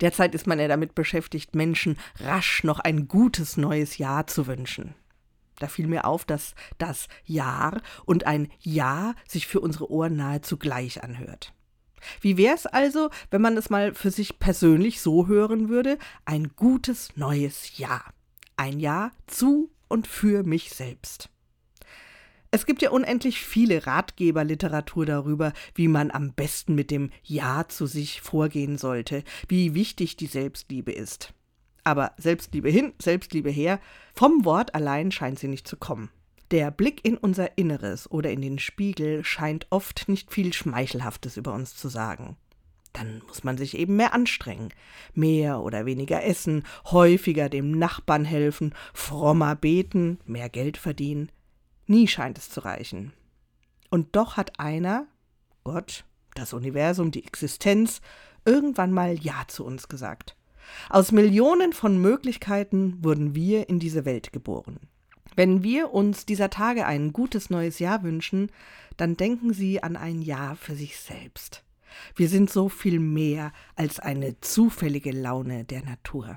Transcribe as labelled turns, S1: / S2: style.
S1: Derzeit ist man ja damit beschäftigt, Menschen rasch noch ein gutes neues Jahr zu wünschen. Da fiel mir auf, dass das Jahr und ein Ja sich für unsere Ohren nahezu gleich anhört. Wie wäre es also, wenn man es mal für sich persönlich so hören würde? Ein gutes neues Jahr. Ein Ja zu und für mich selbst. Es gibt ja unendlich viele Ratgeberliteratur darüber, wie man am besten mit dem Ja zu sich vorgehen sollte, wie wichtig die Selbstliebe ist. Aber Selbstliebe hin, Selbstliebe her, vom Wort allein scheint sie nicht zu kommen. Der Blick in unser Inneres oder in den Spiegel scheint oft nicht viel Schmeichelhaftes über uns zu sagen. Dann muss man sich eben mehr anstrengen, mehr oder weniger essen, häufiger dem Nachbarn helfen, frommer beten, mehr Geld verdienen. Nie scheint es zu reichen. Und doch hat einer, Gott, das Universum, die Existenz, irgendwann mal Ja zu uns gesagt. Aus Millionen von Möglichkeiten wurden wir in diese Welt geboren. Wenn wir uns dieser Tage ein gutes neues Jahr wünschen, dann denken Sie an ein Jahr für sich selbst. Wir sind so viel mehr als eine zufällige Laune der Natur.